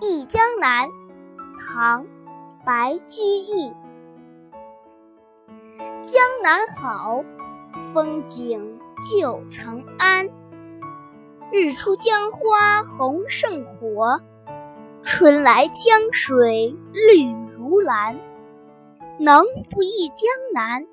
忆江南唐白居易。江南好风景旧曾谙日出江花红胜火春来江水绿如蓝。能不忆江南